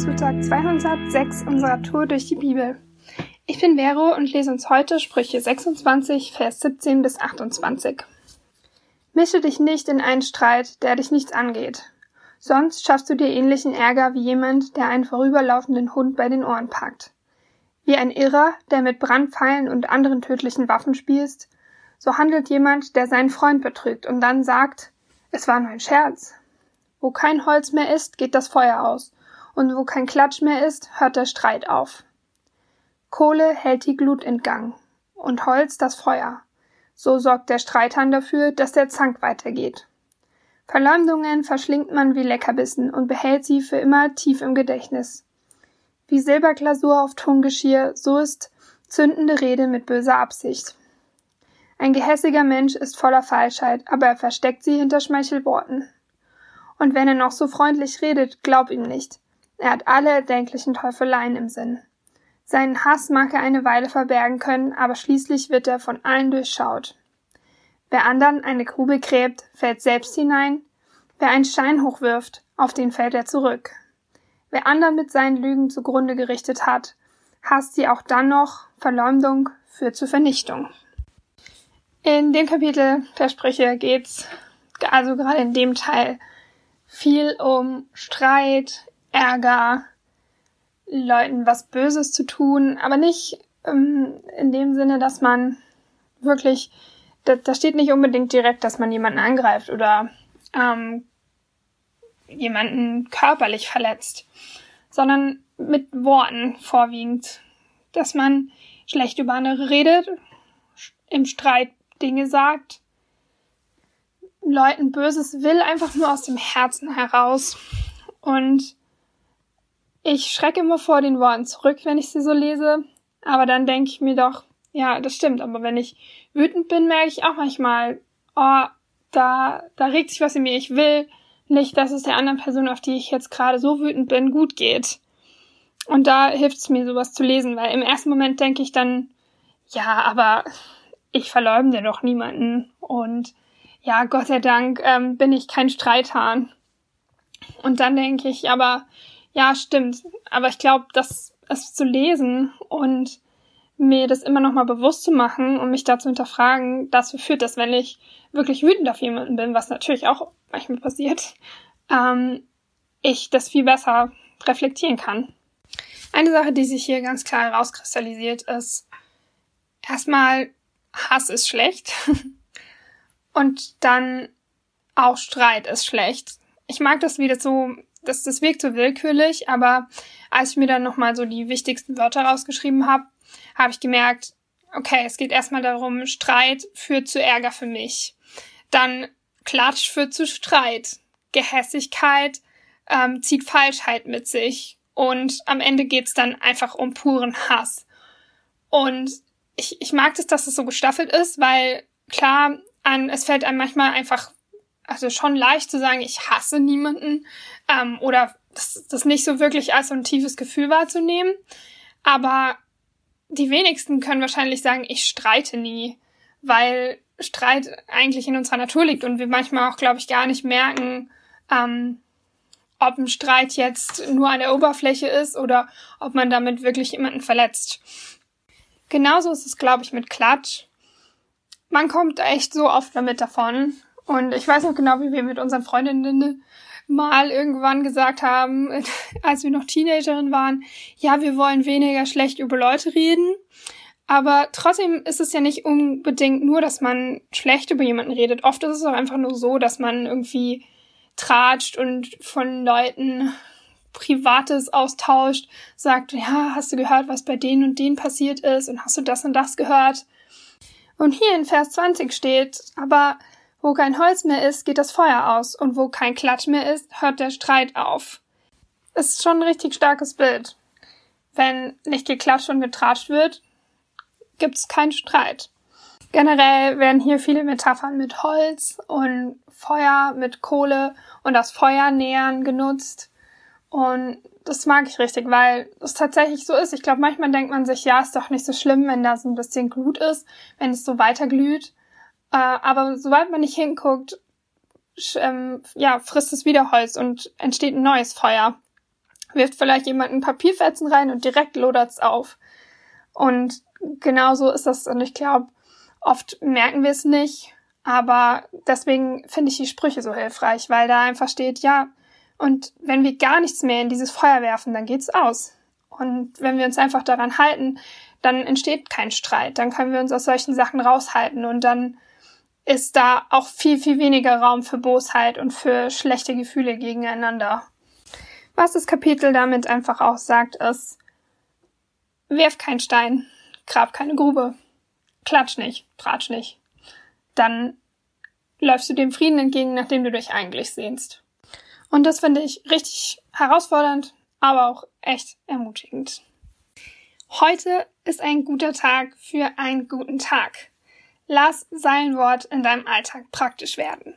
zu Tag 206 unserer Tour durch die Bibel. Ich bin Vero und lese uns heute Sprüche 26, Vers 17 bis 28. Mische dich nicht in einen Streit, der dich nichts angeht. Sonst schaffst du dir ähnlichen Ärger wie jemand, der einen vorüberlaufenden Hund bei den Ohren packt. Wie ein Irrer, der mit Brandpfeilen und anderen tödlichen Waffen spielst, so handelt jemand, der seinen Freund betrügt und dann sagt, es war nur ein Scherz. Wo kein Holz mehr ist, geht das Feuer aus, und wo kein Klatsch mehr ist, hört der Streit auf. Kohle hält die Glut in Gang und Holz das Feuer. So sorgt der Streithahn dafür, dass der Zank weitergeht. Verleumdungen verschlingt man wie Leckerbissen und behält sie für immer tief im Gedächtnis. Wie Silberglasur auf Tongeschirr, so ist zündende Rede mit böser Absicht. Ein gehässiger Mensch ist voller Falschheit, aber er versteckt sie hinter Schmeichelworten. Und wenn er noch so freundlich redet, glaub ihm nicht. Er hat alle erdenklichen Teufeleien im Sinn. Seinen Hass mag er eine Weile verbergen können, aber schließlich wird er von allen durchschaut. Wer anderen eine Grube gräbt, fällt selbst hinein. Wer einen Stein hochwirft, auf den fällt er zurück. Wer anderen mit seinen Lügen zugrunde gerichtet hat, hasst sie auch dann noch, Verleumdung führt zur Vernichtung. In dem Kapitel der Sprüche geht's, also gerade in dem Teil, viel um Streit, Ärger, Leuten was Böses zu tun, aber nicht ähm, in dem Sinne, dass man wirklich, da, da steht nicht unbedingt direkt, dass man jemanden angreift oder ähm, jemanden körperlich verletzt, sondern mit Worten vorwiegend, dass man schlecht über andere redet, im Streit Dinge sagt, Leuten Böses will, einfach nur aus dem Herzen heraus. Und ich schrecke immer vor den Worten zurück, wenn ich sie so lese. Aber dann denke ich mir doch, ja, das stimmt. Aber wenn ich wütend bin, merke ich auch manchmal, oh, da, da regt sich was in mir. Ich will nicht, dass es der anderen Person, auf die ich jetzt gerade so wütend bin, gut geht. Und da hilft es mir, sowas zu lesen, weil im ersten Moment denke ich dann, ja, aber ich verleumde doch niemanden. Und ja, Gott sei Dank ähm, bin ich kein Streithahn. Und dann denke ich, aber ja, stimmt. Aber ich glaube, dass es zu lesen und mir das immer noch mal bewusst zu machen und mich da zu hinterfragen, dazu führt, dass wenn ich wirklich wütend auf jemanden bin, was natürlich auch manchmal passiert, ähm, ich das viel besser reflektieren kann. Eine Sache, die sich hier ganz klar herauskristallisiert, ist erstmal Hass ist schlecht und dann auch Streit ist schlecht. Ich mag das wieder so, das, das wirkt so willkürlich, aber als ich mir dann nochmal so die wichtigsten Wörter rausgeschrieben habe, habe ich gemerkt, okay, es geht erstmal darum, Streit führt zu Ärger für mich. Dann Klatsch führt zu Streit. Gehässigkeit ähm, zieht Falschheit mit sich. Und am Ende geht's dann einfach um puren Hass. Und ich, ich mag das, dass es so gestaffelt ist, weil klar, an, es fällt einem manchmal einfach, also schon leicht zu sagen, ich hasse niemanden ähm, oder das, das nicht so wirklich als so ein tiefes Gefühl wahrzunehmen. Aber die wenigsten können wahrscheinlich sagen, ich streite nie, weil Streit eigentlich in unserer Natur liegt und wir manchmal auch, glaube ich, gar nicht merken, ähm, ob ein Streit jetzt nur an der Oberfläche ist oder ob man damit wirklich jemanden verletzt. Genauso ist es, glaube ich, mit Klatsch. Man kommt echt so oft damit davon. Und ich weiß noch genau, wie wir mit unseren Freundinnen mal irgendwann gesagt haben, als wir noch Teenagerin waren, ja, wir wollen weniger schlecht über Leute reden. Aber trotzdem ist es ja nicht unbedingt nur, dass man schlecht über jemanden redet. Oft ist es auch einfach nur so, dass man irgendwie tratscht und von Leuten Privates austauscht, sagt, ja, hast du gehört, was bei denen und denen passiert ist und hast du das und das gehört? Und hier in Vers 20 steht, aber wo kein Holz mehr ist, geht das Feuer aus und wo kein Klatsch mehr ist, hört der Streit auf. Ist schon ein richtig starkes Bild. Wenn nicht geklatscht und getratscht wird, gibt's keinen Streit. Generell werden hier viele Metaphern mit Holz und Feuer, mit Kohle und das Feuer nähern genutzt. Und das mag ich richtig, weil es tatsächlich so ist. Ich glaube, manchmal denkt man sich, ja, ist doch nicht so schlimm, wenn da so ein bisschen Glut ist, wenn es so weiterglüht. Äh, aber sobald man nicht hinguckt, ähm, ja, frisst es wieder Holz und entsteht ein neues Feuer. wirft vielleicht jemand einen Papierfetzen rein und direkt lodert's auf. Und genauso ist das, und ich glaube, oft merken wir es nicht, aber deswegen finde ich die Sprüche so hilfreich, weil da einfach steht, ja, und wenn wir gar nichts mehr in dieses Feuer werfen, dann geht's aus. Und wenn wir uns einfach daran halten, dann entsteht kein Streit, dann können wir uns aus solchen Sachen raushalten und dann ist da auch viel, viel weniger Raum für Bosheit und für schlechte Gefühle gegeneinander. Was das Kapitel damit einfach auch sagt, ist, werf keinen Stein, grab keine Grube, klatsch nicht, tratsch nicht. Dann läufst du dem Frieden entgegen, nachdem du dich eigentlich sehnst. Und das finde ich richtig herausfordernd, aber auch echt ermutigend. Heute ist ein guter Tag für einen guten Tag. Lass sein Wort in deinem Alltag praktisch werden.